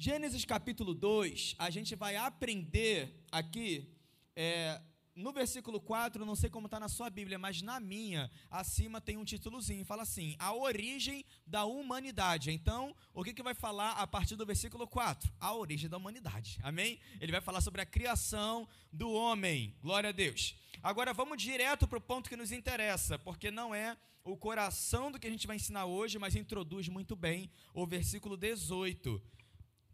Gênesis capítulo 2, a gente vai aprender aqui, é, no versículo 4, não sei como está na sua Bíblia, mas na minha, acima tem um títulozinho, fala assim, a origem da humanidade. Então, o que, que vai falar a partir do versículo 4? A origem da humanidade, amém? Ele vai falar sobre a criação do homem, glória a Deus. Agora, vamos direto para o ponto que nos interessa, porque não é o coração do que a gente vai ensinar hoje, mas introduz muito bem o versículo 18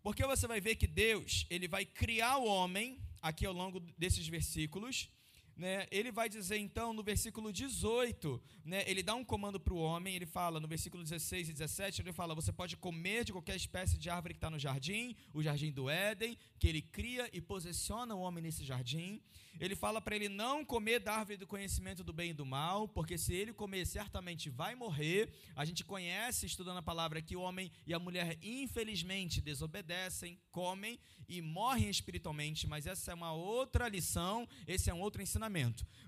porque você vai ver que Deus, ele vai criar o homem aqui ao longo desses versículos, né, ele vai dizer então no versículo 18, né, ele dá um comando para o homem, ele fala no versículo 16 e 17, ele fala: Você pode comer de qualquer espécie de árvore que está no jardim, o jardim do Éden, que ele cria e posiciona o homem nesse jardim. Ele fala para ele não comer da árvore do conhecimento do bem e do mal, porque se ele comer, certamente vai morrer. A gente conhece, estudando a palavra, que o homem e a mulher, infelizmente, desobedecem, comem e morrem espiritualmente, mas essa é uma outra lição, esse é um outro ensinamento.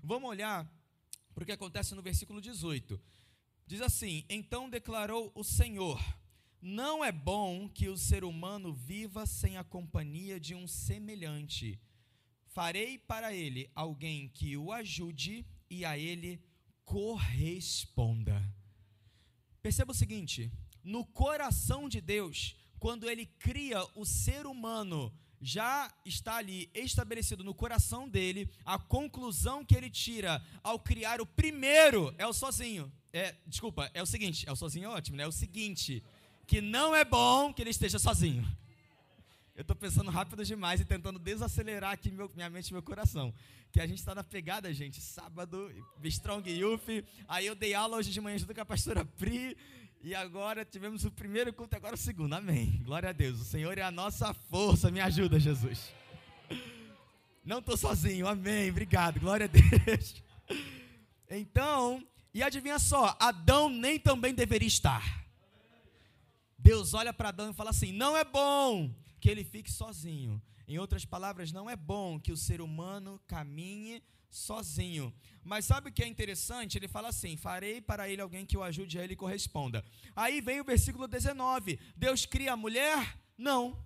Vamos olhar para o que acontece no versículo 18. Diz assim: Então declarou o Senhor: Não é bom que o ser humano viva sem a companhia de um semelhante. Farei para ele alguém que o ajude e a ele corresponda. Perceba o seguinte: no coração de Deus, quando ele cria o ser humano, já está ali estabelecido no coração dele a conclusão que ele tira ao criar o primeiro é o sozinho. É, desculpa, é o seguinte, é o sozinho é ótimo, né? É o seguinte, que não é bom que ele esteja sozinho. Eu estou pensando rápido demais e tentando desacelerar aqui meu, minha mente e meu coração. Que a gente está na pegada, gente. Sábado, Strong Youth. Aí eu dei aula hoje de manhã junto com a pastora Pri. E agora tivemos o primeiro culto, agora o segundo. Amém. Glória a Deus. O Senhor é a nossa força. Me ajuda, Jesus. Não estou sozinho. Amém. Obrigado. Glória a Deus. Então, e adivinha só, Adão nem também deveria estar. Deus olha para Adão e fala assim: não é bom que ele fique sozinho. Em outras palavras, não é bom que o ser humano caminhe sozinho. Mas sabe o que é interessante? Ele fala assim: farei para ele alguém que o ajude a ele corresponda. Aí vem o versículo 19: Deus cria a mulher? Não.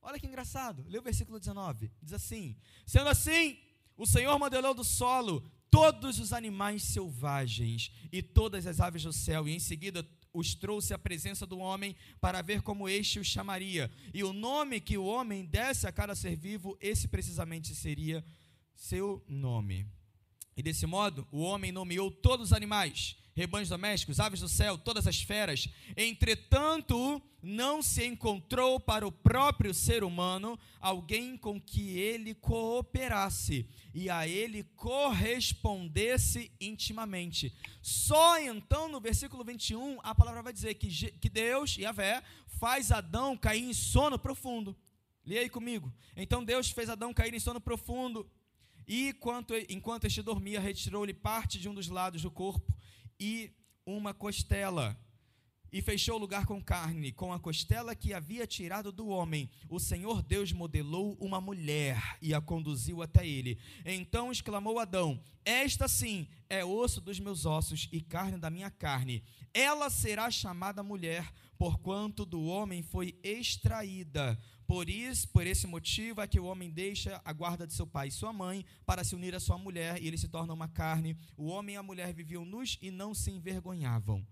Olha que engraçado. Lê o versículo 19. Diz assim: Sendo assim, o Senhor modelou do solo todos os animais selvagens e todas as aves do céu, e em seguida os trouxe à presença do homem para ver como este os chamaria. E o nome que o homem desse a cada ser vivo, esse precisamente seria seu nome. E desse modo, o homem nomeou todos os animais, rebanhos domésticos, aves do céu, todas as feras. Entretanto, não se encontrou para o próprio ser humano alguém com que ele cooperasse e a ele correspondesse intimamente. Só então, no versículo 21, a palavra vai dizer que, que Deus, Yahvé, faz Adão cair em sono profundo. Leia aí comigo. Então Deus fez Adão cair em sono profundo e enquanto, enquanto este dormia, retirou-lhe parte de um dos lados do corpo e uma costela. E fechou o lugar com carne, com a costela que havia tirado do homem. O Senhor Deus modelou uma mulher e a conduziu até ele. Então exclamou Adão: Esta sim é osso dos meus ossos e carne da minha carne. Ela será chamada mulher, porquanto do homem foi extraída. Por isso, por esse motivo é que o homem deixa a guarda de seu pai e sua mãe para se unir à sua mulher e ele se torna uma carne. O homem e a mulher viviam nus e não se envergonhavam.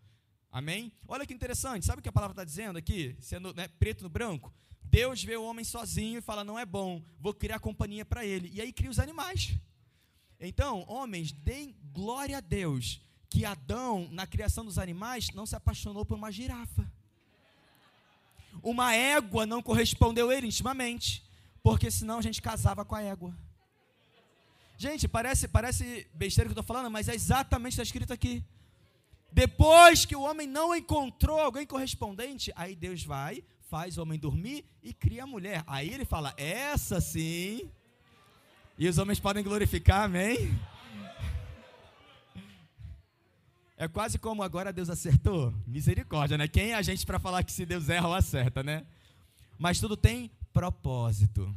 Amém? Olha que interessante, sabe o que a palavra está dizendo aqui? Sendo né, preto no branco? Deus vê o homem sozinho e fala: não é bom, vou criar companhia para ele. E aí cria os animais. Então, homens, deem glória a Deus que Adão, na criação dos animais, não se apaixonou por uma girafa uma égua não correspondeu a ele intimamente, porque senão a gente casava com a égua. Gente, parece, parece besteira que eu estou falando, mas é exatamente está escrito aqui. Depois que o homem não encontrou alguém correspondente, aí Deus vai, faz o homem dormir e cria a mulher. Aí ele fala: essa sim. E os homens podem glorificar, amém? É quase como agora Deus acertou. Misericórdia, né? Quem é a gente para falar que se Deus erra ou acerta, né? Mas tudo tem propósito.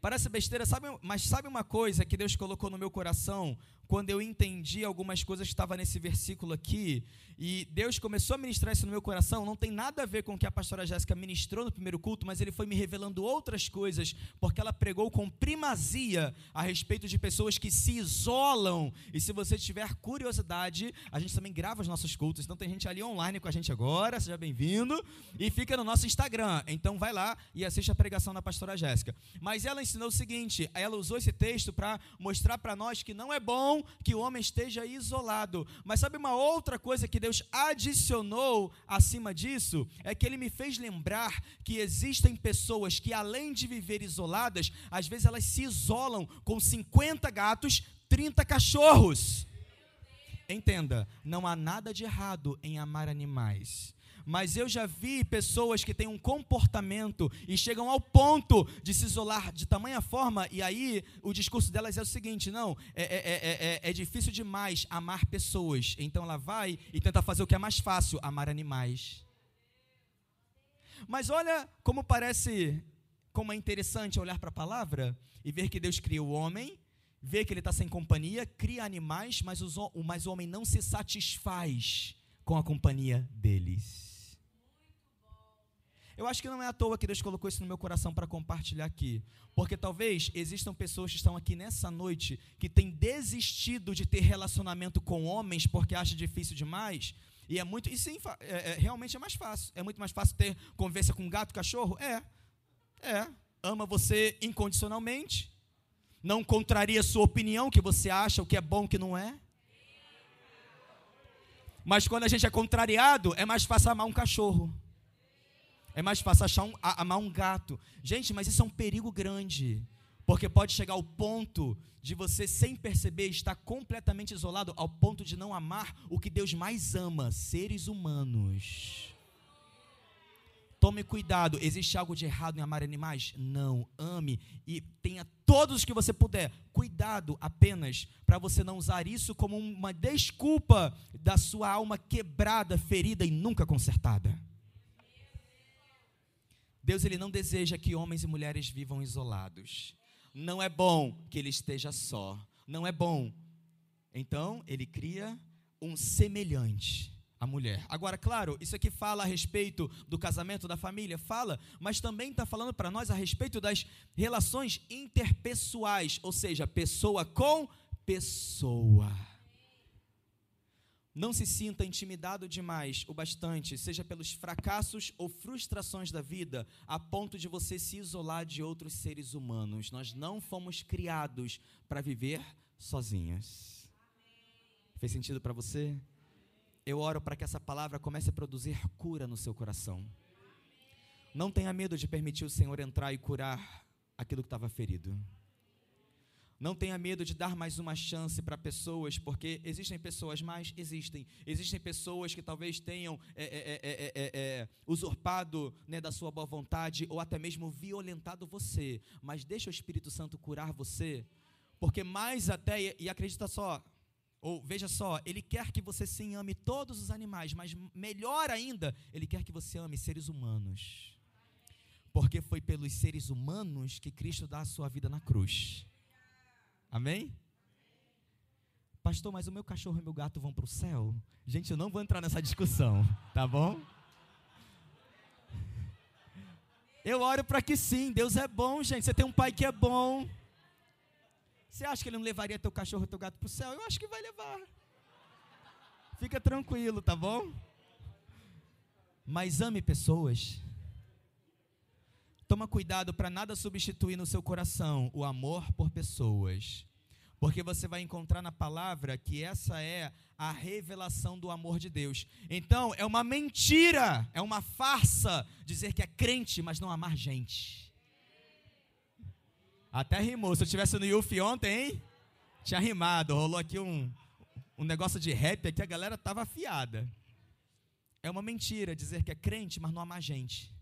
Parece besteira, sabe, mas sabe uma coisa que Deus colocou no meu coração quando eu entendi algumas coisas que estavam nesse versículo aqui, e Deus começou a ministrar isso no meu coração, não tem nada a ver com o que a pastora Jéssica ministrou no primeiro culto, mas ele foi me revelando outras coisas, porque ela pregou com primazia a respeito de pessoas que se isolam. E se você tiver curiosidade, a gente também grava os nossos cultos, então tem gente ali online com a gente agora, seja bem-vindo, e fica no nosso Instagram. Então vai lá e assiste a pregação da pastora Jéssica. Mas ela ensinou o seguinte, ela usou esse texto para mostrar para nós que não é bom que o homem esteja isolado. Mas sabe uma outra coisa que Deus adicionou acima disso? É que ele me fez lembrar que existem pessoas que, além de viver isoladas, às vezes elas se isolam com 50 gatos, 30 cachorros. Entenda, não há nada de errado em amar animais mas eu já vi pessoas que têm um comportamento e chegam ao ponto de se isolar de tamanha forma, e aí o discurso delas é o seguinte: não, é, é, é, é difícil demais amar pessoas, então ela vai e tenta fazer o que é mais fácil: amar animais. Mas olha como parece, como é interessante olhar para a palavra e ver que Deus criou o homem, ver que ele está sem companhia, cria animais, mas, os, mas o homem não se satisfaz com a companhia deles. Eu acho que não é à toa que Deus colocou isso no meu coração para compartilhar aqui. Porque talvez existam pessoas que estão aqui nessa noite que têm desistido de ter relacionamento com homens porque acham difícil demais. E é muito. E sim, é, é, realmente é mais fácil. É muito mais fácil ter conversa com gato, cachorro? É. É. Ama você incondicionalmente. Não contraria sua opinião, que você acha o que é bom, o que não é. Mas quando a gente é contrariado, é mais fácil amar um cachorro. É mais fácil achar um, amar um gato. Gente, mas isso é um perigo grande. Porque pode chegar ao ponto de você, sem perceber, estar completamente isolado, ao ponto de não amar o que Deus mais ama: seres humanos. Tome cuidado. Existe algo de errado em amar animais? Não. Ame e tenha todos os que você puder. Cuidado apenas para você não usar isso como uma desculpa da sua alma quebrada, ferida e nunca consertada. Deus ele não deseja que homens e mulheres vivam isolados. Não é bom que ele esteja só. Não é bom. Então, ele cria um semelhante à mulher. Agora, claro, isso aqui fala a respeito do casamento da família, fala, mas também está falando para nós a respeito das relações interpessoais, ou seja, pessoa com pessoa. Não se sinta intimidado demais o bastante, seja pelos fracassos ou frustrações da vida, a ponto de você se isolar de outros seres humanos. Nós não fomos criados para viver sozinhos. Fez sentido para você? Eu oro para que essa palavra comece a produzir cura no seu coração. Não tenha medo de permitir o Senhor entrar e curar aquilo que estava ferido. Não tenha medo de dar mais uma chance para pessoas, porque existem pessoas mais, existem. Existem pessoas que talvez tenham é é é, é, é, é, usurpado né, da sua boa vontade ou até mesmo violentado você. Mas deixa o Espírito Santo curar você, porque mais até, e acredita só, ou veja só, ele quer que você sim ame todos os animais, mas melhor ainda, ele quer que você ame seres humanos. Porque foi pelos seres humanos que Cristo dá a sua vida na cruz. Amém? Pastor, mas o meu cachorro e o meu gato vão para o céu? Gente, eu não vou entrar nessa discussão, tá bom? Eu oro para que sim, Deus é bom, gente. Você tem um pai que é bom. Você acha que ele não levaria teu cachorro e teu gato para o céu? Eu acho que vai levar. Fica tranquilo, tá bom? Mas ame pessoas. Toma cuidado para nada substituir no seu coração o amor por pessoas. Porque você vai encontrar na palavra que essa é a revelação do amor de Deus. Então, é uma mentira, é uma farsa dizer que é crente, mas não amar gente. Até rimou. Se eu estivesse no Yufi ontem, hein? Tinha rimado. Rolou aqui um, um negócio de rap aqui, a galera estava afiada. É uma mentira dizer que é crente, mas não amar gente.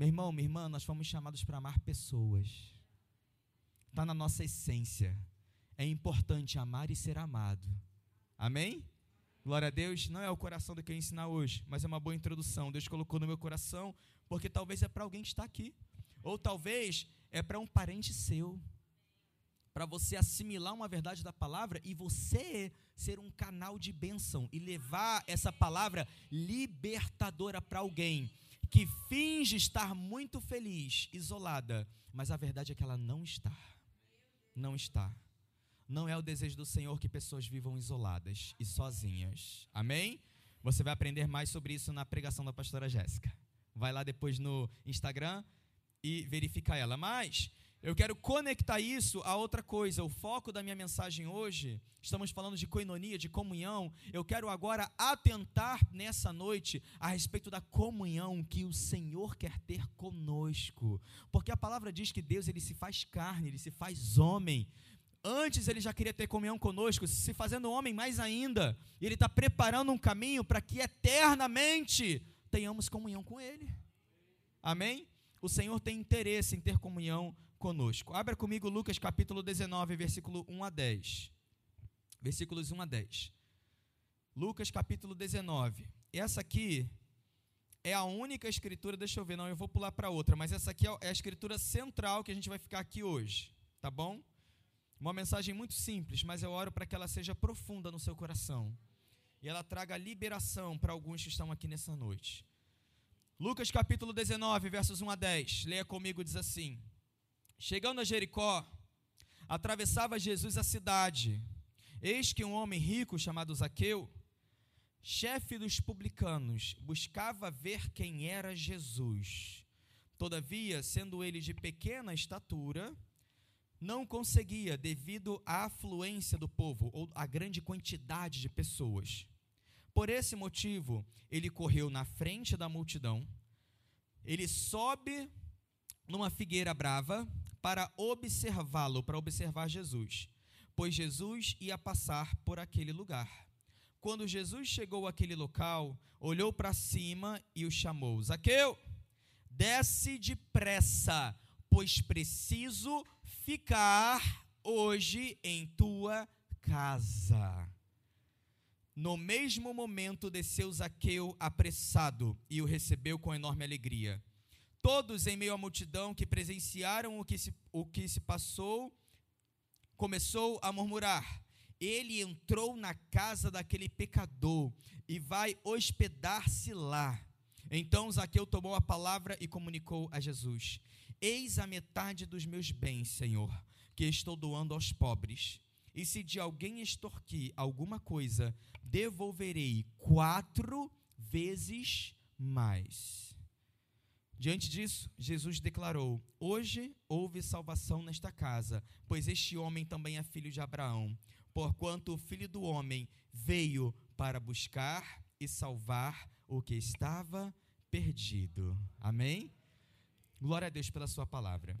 Meu irmão, minha irmã, nós fomos chamados para amar pessoas. Está na nossa essência. É importante amar e ser amado. Amém? Glória a Deus. Não é o coração do que eu ensinar hoje, mas é uma boa introdução. Deus colocou no meu coração, porque talvez é para alguém que está aqui. Ou talvez é para um parente seu. Para você assimilar uma verdade da palavra e você ser um canal de bênção e levar essa palavra libertadora para alguém que finge estar muito feliz, isolada, mas a verdade é que ela não está. Não está. Não é o desejo do Senhor que pessoas vivam isoladas e sozinhas. Amém? Você vai aprender mais sobre isso na pregação da pastora Jéssica. Vai lá depois no Instagram e verifica ela. Mas eu quero conectar isso a outra coisa. O foco da minha mensagem hoje, estamos falando de coinonia, de comunhão. Eu quero agora atentar nessa noite a respeito da comunhão que o Senhor quer ter conosco. Porque a palavra diz que Deus ele se faz carne, ele se faz homem. Antes ele já queria ter comunhão conosco, se fazendo homem mais ainda. Ele está preparando um caminho para que eternamente tenhamos comunhão com Ele. Amém? O Senhor tem interesse em ter comunhão conosco. Abra comigo Lucas capítulo 19, versículo 1 a 10. Versículos 1 a 10. Lucas capítulo 19. Essa aqui é a única escritura, deixa eu ver, não, eu vou pular para outra, mas essa aqui é a escritura central que a gente vai ficar aqui hoje, tá bom? Uma mensagem muito simples, mas eu oro para que ela seja profunda no seu coração. E ela traga liberação para alguns que estão aqui nessa noite. Lucas capítulo 19, versos 1 a 10. Leia comigo, diz assim: Chegando a Jericó, atravessava Jesus a cidade. Eis que um homem rico chamado Zaqueu, chefe dos publicanos, buscava ver quem era Jesus. Todavia, sendo ele de pequena estatura, não conseguia devido à afluência do povo ou à grande quantidade de pessoas. Por esse motivo, ele correu na frente da multidão, ele sobe numa figueira brava para observá-lo, para observar Jesus, pois Jesus ia passar por aquele lugar. Quando Jesus chegou àquele local, olhou para cima e o chamou: Zaqueu, desce depressa, pois preciso ficar hoje em tua casa. No mesmo momento desceu Zaqueu apressado e o recebeu com enorme alegria. Todos em meio à multidão que presenciaram o que se, o que se passou, começou a murmurar: Ele entrou na casa daquele pecador e vai hospedar-se lá. Então Zaqueu tomou a palavra e comunicou a Jesus: Eis a metade dos meus bens, Senhor, que estou doando aos pobres. E se de alguém extorquir alguma coisa, devolverei quatro vezes mais. Diante disso, Jesus declarou: Hoje houve salvação nesta casa, pois este homem também é filho de Abraão, porquanto o filho do homem veio para buscar e salvar o que estava perdido. Amém? Glória a Deus pela sua palavra.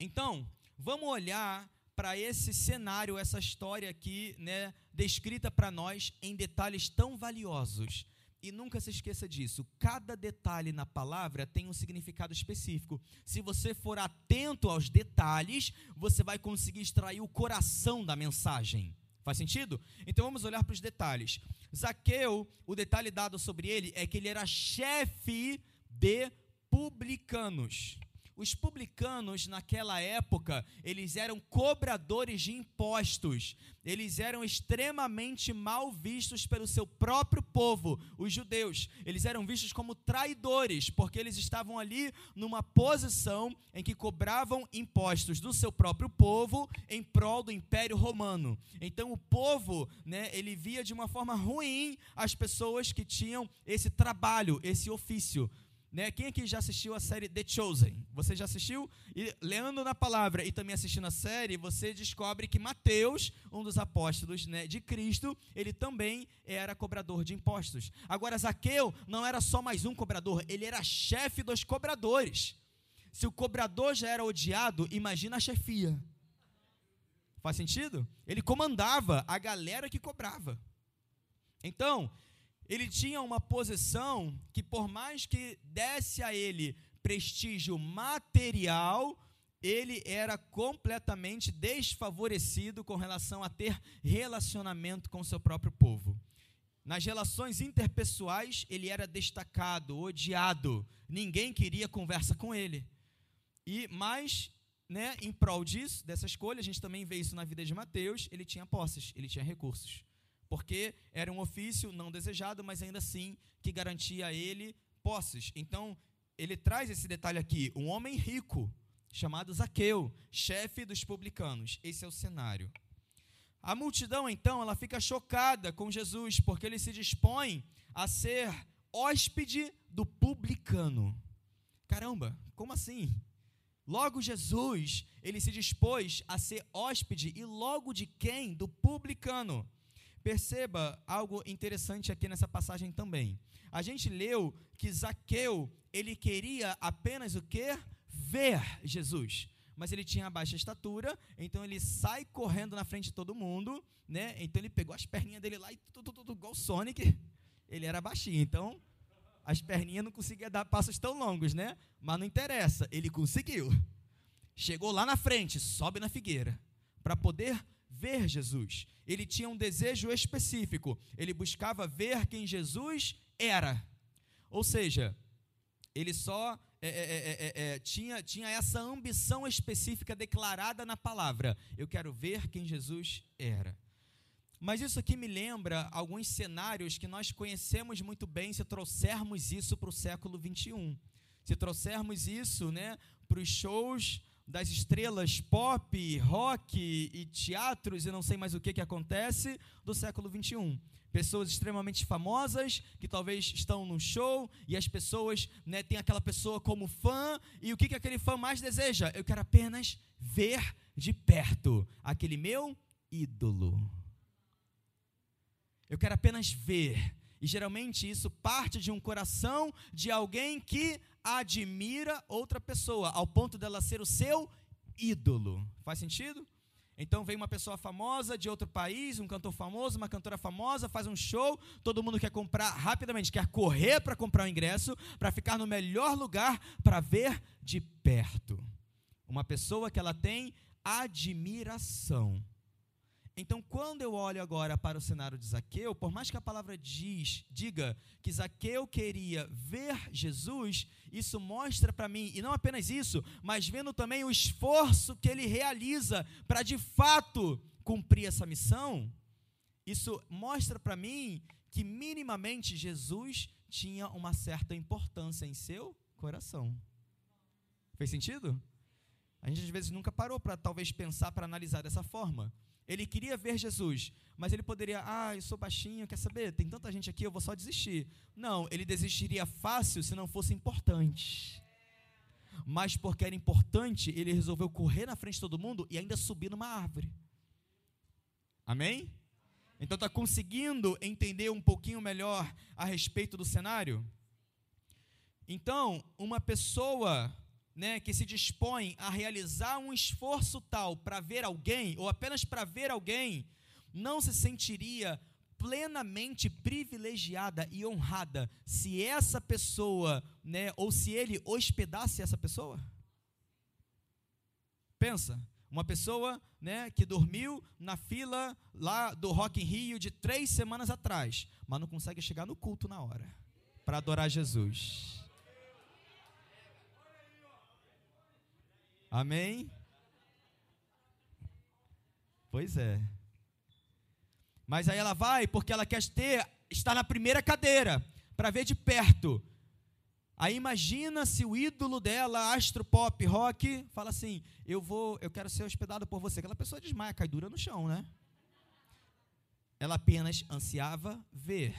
Então, vamos olhar para esse cenário, essa história aqui, né, descrita para nós em detalhes tão valiosos. E nunca se esqueça disso. Cada detalhe na palavra tem um significado específico. Se você for atento aos detalhes, você vai conseguir extrair o coração da mensagem. Faz sentido? Então vamos olhar para os detalhes. Zaqueu, o detalhe dado sobre ele é que ele era chefe de publicanos. Os publicanos, naquela época, eles eram cobradores de impostos. Eles eram extremamente mal vistos pelo seu próprio povo, os judeus. Eles eram vistos como traidores, porque eles estavam ali numa posição em que cobravam impostos do seu próprio povo em prol do Império Romano. Então, o povo, né, ele via de uma forma ruim as pessoas que tinham esse trabalho, esse ofício. Né? Quem aqui já assistiu a série The Chosen? Você já assistiu? E lendo na palavra e também assistindo a série, você descobre que Mateus, um dos apóstolos né, de Cristo, ele também era cobrador de impostos. Agora, Zaqueu não era só mais um cobrador, ele era chefe dos cobradores. Se o cobrador já era odiado, imagina a chefia. Faz sentido? Ele comandava a galera que cobrava. Então, ele tinha uma posição que, por mais que desse a ele prestígio material, ele era completamente desfavorecido com relação a ter relacionamento com seu próprio povo. Nas relações interpessoais, ele era destacado, odiado, ninguém queria conversa com ele. E mais, né, em prol disso, dessa escolha, a gente também vê isso na vida de Mateus, ele tinha posses, ele tinha recursos. Porque era um ofício não desejado, mas ainda assim que garantia a ele posses. Então, ele traz esse detalhe aqui, um homem rico, chamado Zaqueu, chefe dos publicanos. Esse é o cenário. A multidão, então, ela fica chocada com Jesus, porque ele se dispõe a ser hóspede do publicano. Caramba, como assim? Logo Jesus, ele se dispôs a ser hóspede e logo de quem? Do publicano. Perceba algo interessante aqui nessa passagem também. A gente leu que Zaqueu, ele queria apenas o quê? Ver Jesus mas ele tinha baixa estatura, então ele sai correndo na frente de todo mundo, né? Então ele pegou as perninhas dele lá e tudo, tudo, igual o Sonic. Ele era baixinho, então as perninhas não conseguia dar passos tão longos, né? Mas não interessa, ele conseguiu. Chegou lá na frente, sobe na figueira, para poder ver Jesus. Ele tinha um desejo específico, ele buscava ver quem Jesus era. Ou seja, ele só é é é, é, é, tinha, tinha essa ambição específica declarada na palavra. Eu quero ver quem Jesus era. Mas isso aqui me lembra alguns cenários que nós conhecemos muito bem se trouxermos isso para o século 21. Se trouxermos isso né, para os shows das estrelas pop, rock e teatros e não sei mais o que, que acontece do século 21 pessoas extremamente famosas que talvez estão num show e as pessoas né, têm aquela pessoa como fã e o que, que aquele fã mais deseja? Eu quero apenas ver de perto aquele meu ídolo. Eu quero apenas ver. E geralmente isso parte de um coração de alguém que admira outra pessoa, ao ponto dela ser o seu ídolo. Faz sentido? Então vem uma pessoa famosa de outro país, um cantor famoso, uma cantora famosa, faz um show, todo mundo quer comprar rapidamente, quer correr para comprar o ingresso, para ficar no melhor lugar para ver de perto. Uma pessoa que ela tem admiração. Então, quando eu olho agora para o cenário de Zaqueu, por mais que a palavra diz, diga que Zaqueu queria ver Jesus, isso mostra para mim, e não apenas isso, mas vendo também o esforço que ele realiza para de fato cumprir essa missão, isso mostra para mim que minimamente Jesus tinha uma certa importância em seu coração. Fez sentido? A gente às vezes nunca parou para talvez pensar, para analisar dessa forma. Ele queria ver Jesus, mas ele poderia, ah, eu sou baixinho, quer saber? Tem tanta gente aqui, eu vou só desistir. Não, ele desistiria fácil se não fosse importante. Mas porque era importante, ele resolveu correr na frente de todo mundo e ainda subir numa árvore. Amém? Então está conseguindo entender um pouquinho melhor a respeito do cenário? Então, uma pessoa né, que se dispõe a realizar um esforço tal para ver alguém, ou apenas para ver alguém, não se sentiria plenamente privilegiada e honrada se essa pessoa, né, ou se ele hospedasse essa pessoa? Pensa, uma pessoa, né, que dormiu na fila lá do Rock in Rio de três semanas atrás, mas não consegue chegar no culto na hora para adorar Jesus. Amém? Pois é. Mas aí ela vai porque ela quer ter, estar na primeira cadeira, para ver de perto. Aí imagina se o ídolo dela, astro pop, rock, fala assim: "Eu vou, eu quero ser hospedado por você". Aquela pessoa desmaia, cai dura no chão, né? Ela apenas ansiava ver.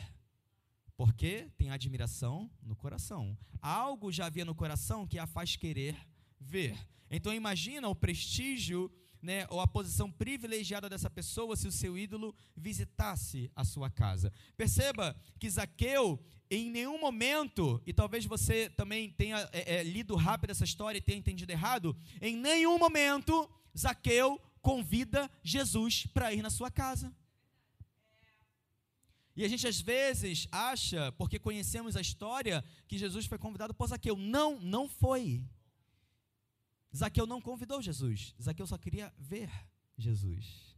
Porque tem admiração no coração. Algo já havia no coração que a faz querer ver. Então imagina o prestígio, né, ou a posição privilegiada dessa pessoa se o seu ídolo visitasse a sua casa. Perceba que Zaqueu, em nenhum momento, e talvez você também tenha é, é, lido rápido essa história e tenha entendido errado, em nenhum momento Zaqueu convida Jesus para ir na sua casa. E a gente às vezes acha, porque conhecemos a história, que Jesus foi convidado por Zaqueu. Não, não foi. Zaqueu não convidou Jesus. Zaqueu só queria ver Jesus.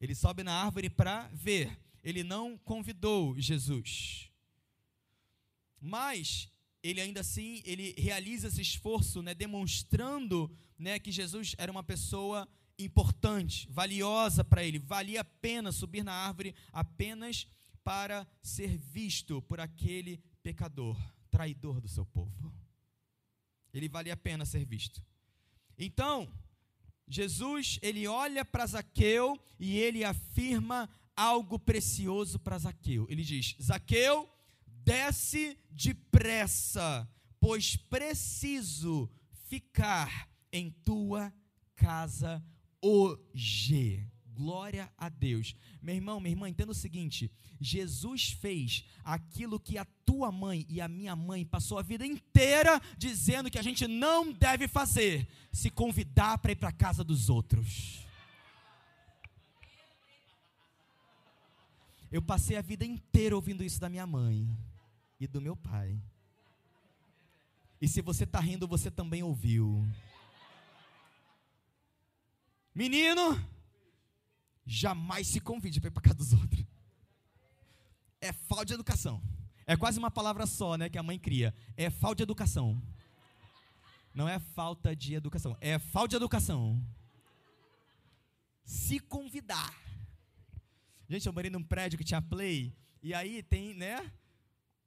Ele sobe na árvore para ver. Ele não convidou Jesus. Mas ele ainda assim, ele realiza esse esforço, né, demonstrando, né, que Jesus era uma pessoa importante, valiosa para ele, valia a pena subir na árvore apenas para ser visto por aquele pecador, traidor do seu povo. Ele valia a pena ser visto. Então, Jesus, ele olha para Zaqueu e ele afirma algo precioso para Zaqueu. Ele diz: Zaqueu, desce depressa, pois preciso ficar em tua casa hoje. Glória a Deus. Meu irmão, minha irmã, entenda o seguinte: Jesus fez aquilo que a tua mãe e a minha mãe passou a vida inteira dizendo que a gente não deve fazer: se convidar para ir para a casa dos outros. Eu passei a vida inteira ouvindo isso da minha mãe e do meu pai. E se você está rindo, você também ouviu. Menino, jamais se convide para ir para casa dos outros. É falta de educação. É quase uma palavra só, né, que a mãe cria. É falta de educação. Não é falta de educação, é falta de educação. Se convidar. Gente, eu morei num prédio que tinha play, e aí tem, né,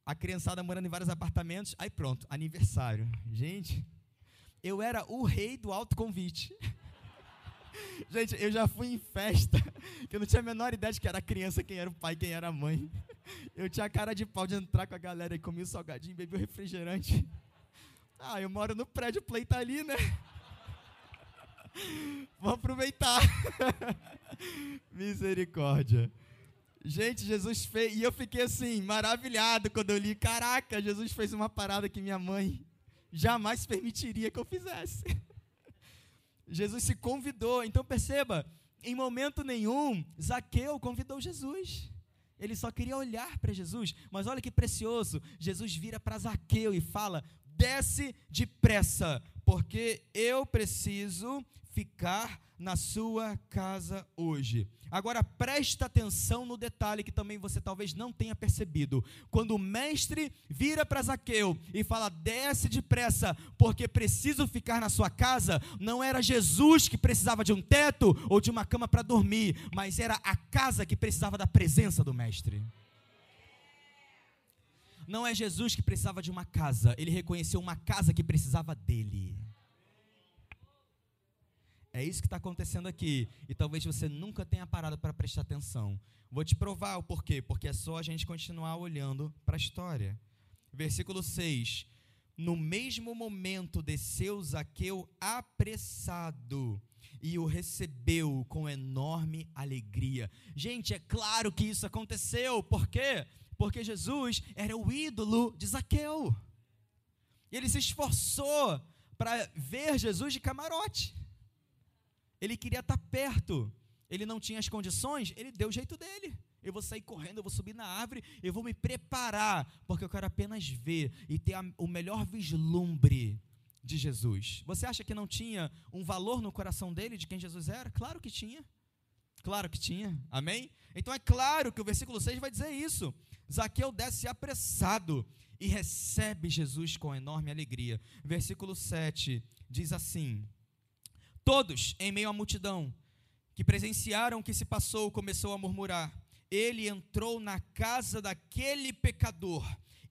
a criançada morando em vários apartamentos, aí pronto, aniversário. Gente, eu era o rei do autoconvite. Gente, eu já fui em festa, que eu não tinha a menor ideia de que era criança, quem era o pai, quem era a mãe. Eu tinha cara de pau de entrar com a galera e comer o salgadinho, beber o refrigerante. Ah, eu moro no prédio, o play tá ali, né? Vou aproveitar. Misericórdia. Gente, Jesus fez, e eu fiquei assim, maravilhado quando eu li, caraca, Jesus fez uma parada que minha mãe jamais permitiria que eu fizesse. Jesus se convidou. Então perceba, em momento nenhum, Zaqueu convidou Jesus. Ele só queria olhar para Jesus. Mas olha que precioso. Jesus vira para Zaqueu e fala: desce depressa, porque eu preciso ficar na sua casa hoje. Agora presta atenção no detalhe que também você talvez não tenha percebido. Quando o mestre vira para Zaqueu e fala: "Desce depressa, porque preciso ficar na sua casa", não era Jesus que precisava de um teto ou de uma cama para dormir, mas era a casa que precisava da presença do mestre. Não é Jesus que precisava de uma casa, ele reconheceu uma casa que precisava dele. É isso que está acontecendo aqui. E talvez você nunca tenha parado para prestar atenção. Vou te provar o porquê. Porque é só a gente continuar olhando para a história. Versículo 6. No mesmo momento desceu Zaqueu apressado e o recebeu com enorme alegria. Gente, é claro que isso aconteceu. Por quê? Porque Jesus era o ídolo de Zaqueu. Ele se esforçou para ver Jesus de camarote. Ele queria estar perto. Ele não tinha as condições, ele deu o jeito dele. Eu vou sair correndo, eu vou subir na árvore, eu vou me preparar, porque eu quero apenas ver e ter a, o melhor vislumbre de Jesus. Você acha que não tinha um valor no coração dele de quem Jesus era? Claro que tinha. Claro que tinha. Amém? Então é claro que o versículo 6 vai dizer isso. Zaqueu desce apressado e recebe Jesus com enorme alegria. Versículo 7 diz assim: Todos, em meio à multidão, que presenciaram o que se passou, começou a murmurar. Ele entrou na casa daquele pecador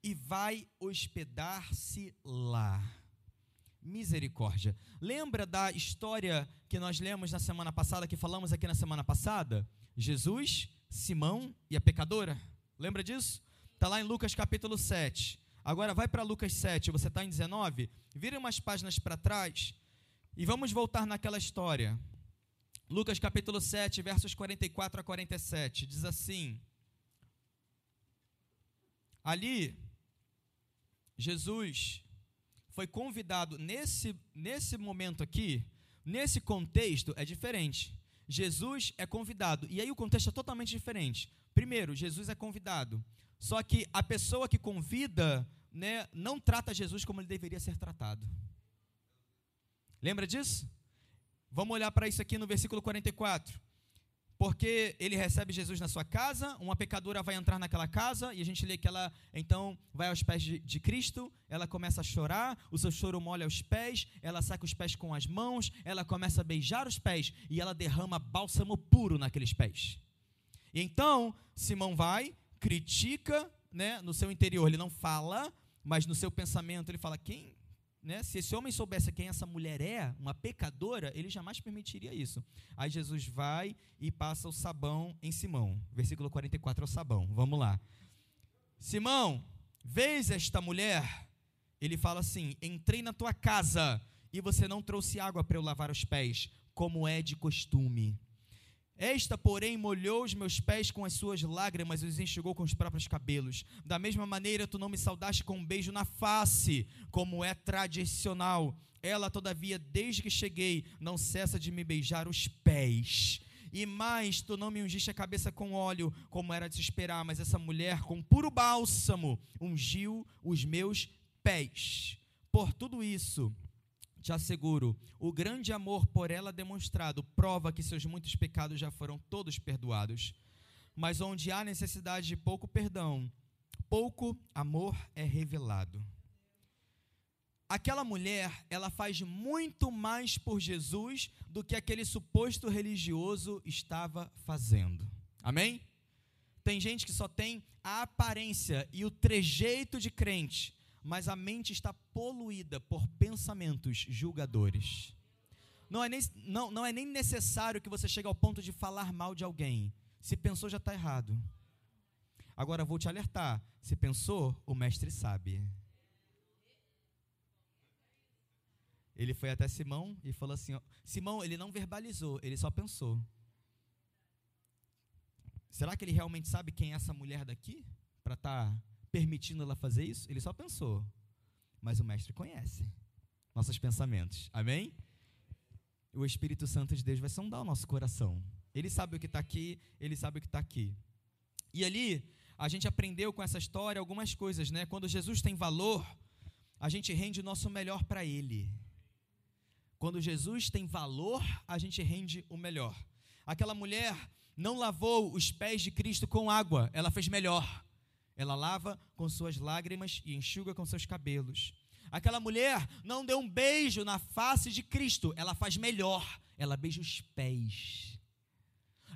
e vai hospedar-se lá. Misericórdia. Lembra da história que nós lemos na semana passada, que falamos aqui na semana passada? Jesus, Simão e a pecadora. Lembra disso? Está lá em Lucas capítulo 7. Agora vai para Lucas 7, você está em 19. Vira umas páginas para trás e vamos voltar naquela história. Lucas capítulo 7, versos 44 a 47, diz assim: Ali, Jesus foi convidado, nesse, nesse momento aqui, nesse contexto, é diferente. Jesus é convidado, e aí o contexto é totalmente diferente. Primeiro, Jesus é convidado, só que a pessoa que convida né, não trata Jesus como ele deveria ser tratado. Lembra disso? Vamos olhar para isso aqui no versículo 44. porque ele recebe Jesus na sua casa, uma pecadora vai entrar naquela casa e a gente lê que ela então vai aos pés de, de, Cristo, ela começa a chorar, o seu choro molha os pés, ela saca os pés com as mãos, ela começa a beijar os pés e ela derrama bálsamo puro naqueles pés. E então Simão vai, critica, né, no seu interior ele não fala, mas no seu pensamento ele fala: quem né, se esse homem soubesse quem essa mulher é, uma pecadora, ele jamais permitiria isso. Aí Jesus vai e passa o sabão em Simão. Versículo 44 é o sabão. Vamos lá. Simão, vês esta mulher? Ele fala assim: Entrei na tua casa e você não trouxe água para eu lavar os pés, como é de costume. Esta, porém, molhou os meus pés com as suas lágrimas e os enxugou com os próprios cabelos. Da mesma maneira, tu não me saudaste com um beijo na face, como é tradicional. Ela, todavia, desde que cheguei, não cessa de me beijar os pés. E mais, tu não me ungiste a cabeça com óleo, como era de se esperar, mas essa mulher, com puro bálsamo, ungiu os meus pés. Por tudo isso, te asseguro, o grande amor por ela demonstrado prova que seus muitos pecados já foram todos perdoados. Mas onde há necessidade de pouco perdão, pouco amor é revelado. Aquela mulher, ela faz muito mais por Jesus do que aquele suposto religioso estava fazendo. Amém? Tem gente que só tem a aparência e o trejeito de crente, mas a mente está poluída por pensamentos julgadores. Não é, nem, não, não é nem necessário que você chegue ao ponto de falar mal de alguém. Se pensou, já está errado. Agora vou te alertar: se pensou, o mestre sabe. Ele foi até Simão e falou assim: ó, Simão, ele não verbalizou, ele só pensou. Será que ele realmente sabe quem é essa mulher daqui? Para estar tá permitindo ela fazer isso? Ele só pensou. Mas o Mestre conhece nossos pensamentos. Amém? O Espírito Santo de Deus vai sondar o nosso coração. Ele sabe o que está aqui, ele sabe o que está aqui. E ali, a gente aprendeu com essa história algumas coisas, né? Quando Jesus tem valor, a gente rende o nosso melhor para Ele. Quando Jesus tem valor, a gente rende o melhor. Aquela mulher não lavou os pés de Cristo com água, ela fez melhor. Ela lava com suas lágrimas e enxuga com seus cabelos. Aquela mulher não deu um beijo na face de Cristo, ela faz melhor, ela beija os pés.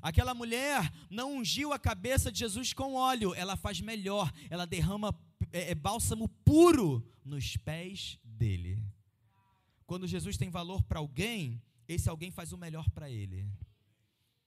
Aquela mulher não ungiu a cabeça de Jesus com óleo, ela faz melhor, ela derrama é, é, bálsamo puro nos pés dele. Quando Jesus tem valor para alguém, esse alguém faz o melhor para ele.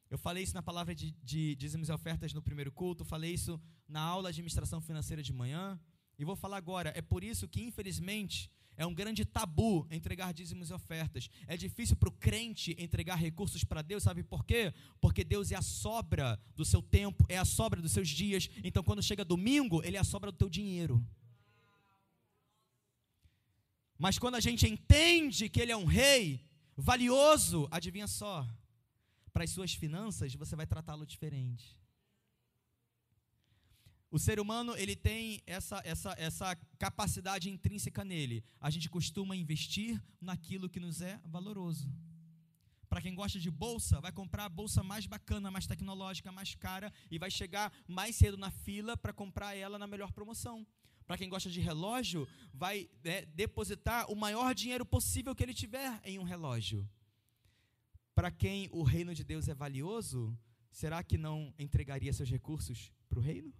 Eu falei isso na palavra de, de dízimos e ofertas no primeiro culto, falei isso na aula de administração financeira de manhã, e vou falar agora. É por isso que, infelizmente, é um grande tabu entregar dízimos e ofertas. É difícil para o crente entregar recursos para Deus, sabe por quê? Porque Deus é a sobra do seu tempo, é a sobra dos seus dias. Então, quando chega domingo, Ele é a sobra do teu dinheiro. Mas quando a gente entende que Ele é um rei valioso, adivinha só? para as suas finanças, você vai tratá-lo diferente. O ser humano ele tem essa, essa, essa capacidade intrínseca nele. A gente costuma investir naquilo que nos é valoroso. Para quem gosta de bolsa, vai comprar a bolsa mais bacana, mais tecnológica, mais cara e vai chegar mais cedo na fila para comprar ela na melhor promoção. Para quem gosta de relógio, vai é, depositar o maior dinheiro possível que ele tiver em um relógio para quem o reino de Deus é valioso, será que não entregaria seus recursos para o reino?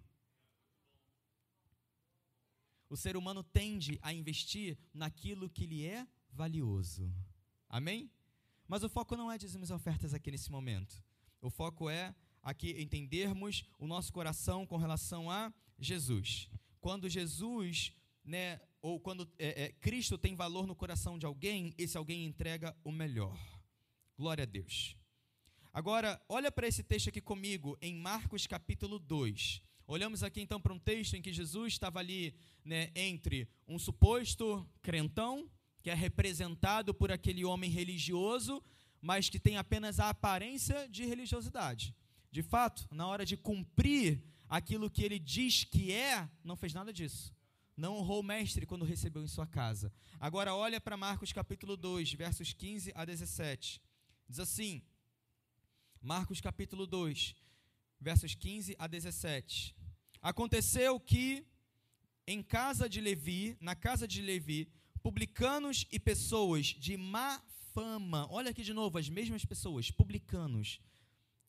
O ser humano tende a investir naquilo que lhe é valioso. Amém? Mas o foco não é dízimos ofertas aqui nesse momento. O foco é aqui entendermos o nosso coração com relação a Jesus. Quando Jesus, né, ou quando é, é, Cristo tem valor no coração de alguém, esse alguém entrega o melhor. Glória a Deus. Agora, olha para esse texto aqui comigo, em Marcos capítulo 2. Olhamos aqui então para um texto em que Jesus estava ali né, entre um suposto crentão, que é representado por aquele homem religioso, mas que tem apenas a aparência de religiosidade. De fato, na hora de cumprir aquilo que ele diz que é, não fez nada disso. Não honrou o mestre quando recebeu em sua casa. Agora olha para Marcos capítulo 2, versos 15 a 17. Diz assim: Marcos capítulo 2, versos 15 a 17. Aconteceu que em casa de Levi, na casa de Levi, publicanos e pessoas de má fama, olha aqui de novo, as mesmas pessoas, publicanos,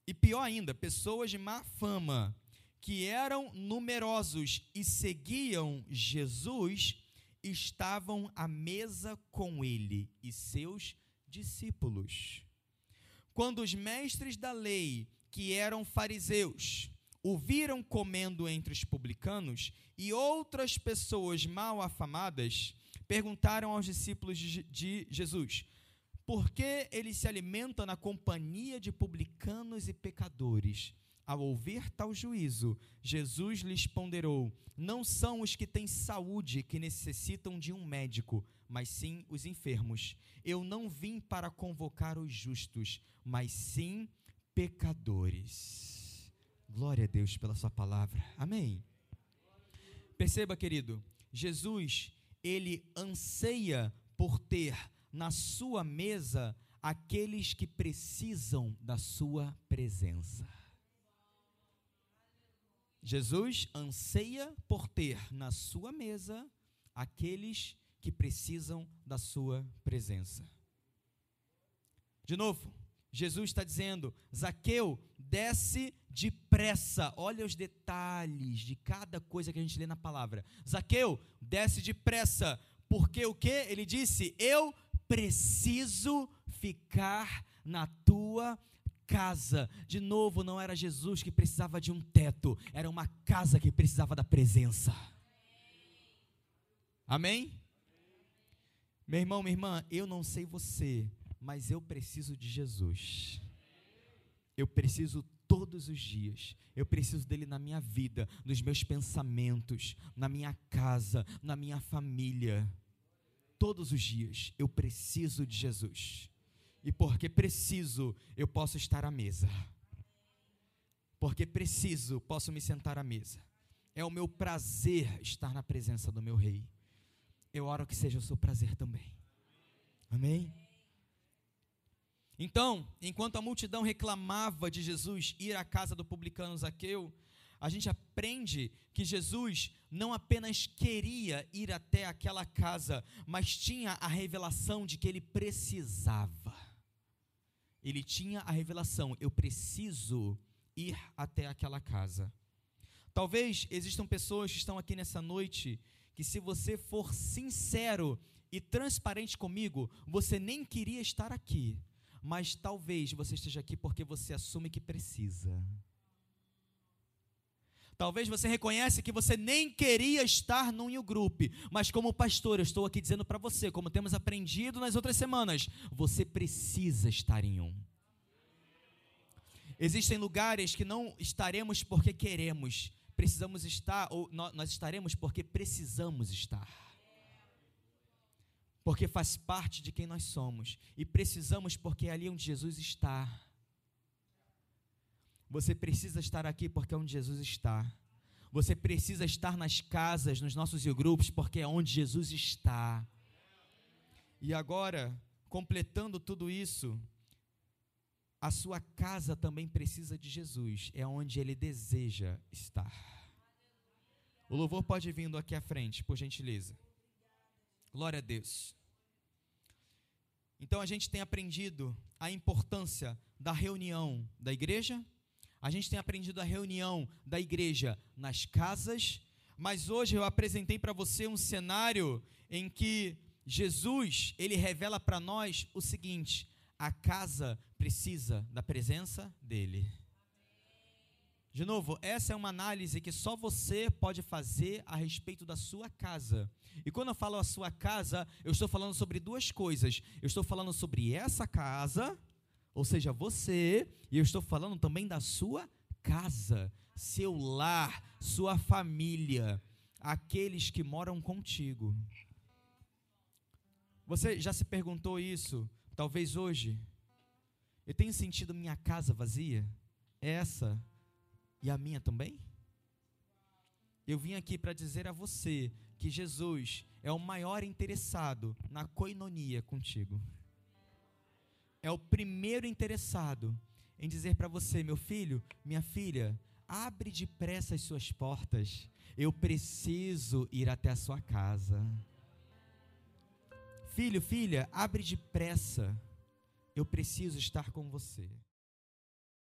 e pior ainda, pessoas de má fama, que eram numerosos e seguiam Jesus, estavam à mesa com ele e seus discípulos. Quando os mestres da lei, que eram fariseus, o viram comendo entre os publicanos e outras pessoas mal afamadas, perguntaram aos discípulos de, Jesus: por que ele se alimenta na companhia de publicanos e pecadores? Ao ouvir tal juízo, Jesus lhes ponderou: Não são os que têm saúde que necessitam de um médico, mas sim os enfermos. Eu não vim para convocar os justos, mas sim pecadores. Glória a Deus pela Sua palavra. Amém. Perceba, querido, Jesus, ele anseia por ter na sua mesa aqueles que precisam da sua presença. Jesus anseia por ter na sua mesa aqueles que precisam da sua presença. De novo, Jesus está dizendo: Zaqueu, desce depressa. Olha os detalhes de cada coisa que a gente lê na palavra. Zaqueu, desce depressa. Porque o que? Ele disse: Eu preciso ficar na tua casa. De novo, não era Jesus que precisava de um teto, era uma casa que precisava da presença. Amém? Meu irmão, minha irmã, eu não sei você, mas eu preciso de Jesus. Eu preciso todos os dias. Eu preciso dele na minha vida, nos meus pensamentos, na minha casa, na minha família. Todos os dias eu preciso de Jesus. E porque preciso, eu posso estar à mesa. Porque preciso, posso me sentar à mesa. É o meu prazer estar na presença do meu rei. Eu oro que seja o seu prazer também. Amém? Então, enquanto a multidão reclamava de Jesus ir à casa do publicano Zaqueu, a gente aprende que Jesus não apenas queria ir até aquela casa, mas tinha a revelação de que ele precisava. Ele tinha a revelação: eu preciso ir até aquela casa. Talvez existam pessoas que estão aqui nessa noite que, se você for sincero e transparente comigo, você nem queria estar aqui, mas talvez você esteja aqui porque você assume que precisa. Talvez você reconhece que você nem queria estar num group, mas como pastor, eu estou aqui dizendo para você, como temos aprendido nas outras semanas, você precisa estar em um. Existem lugares que não estaremos porque queremos, precisamos estar, ou nós estaremos porque precisamos estar. Porque faz parte de quem nós somos, e precisamos porque é ali onde Jesus está. Você precisa estar aqui porque é onde Jesus está. Você precisa estar nas casas, nos nossos grupos, porque é onde Jesus está. E agora, completando tudo isso, a sua casa também precisa de Jesus, é onde ele deseja estar. O louvor pode vir aqui à frente, por gentileza. Glória a Deus. Então a gente tem aprendido a importância da reunião da igreja, a gente tem aprendido a reunião da igreja nas casas, mas hoje eu apresentei para você um cenário em que Jesus, ele revela para nós o seguinte: a casa precisa da presença dele. De novo, essa é uma análise que só você pode fazer a respeito da sua casa. E quando eu falo a sua casa, eu estou falando sobre duas coisas. Eu estou falando sobre essa casa ou seja, você, e eu estou falando também da sua casa, seu lar, sua família, aqueles que moram contigo. Você já se perguntou isso? Talvez hoje. Eu tenho sentido minha casa vazia? Essa e a minha também? Eu vim aqui para dizer a você que Jesus é o maior interessado na coinonia contigo é o primeiro interessado em dizer para você, meu filho, minha filha, abre depressa as suas portas. Eu preciso ir até a sua casa. Filho, filha, abre depressa. Eu preciso estar com você.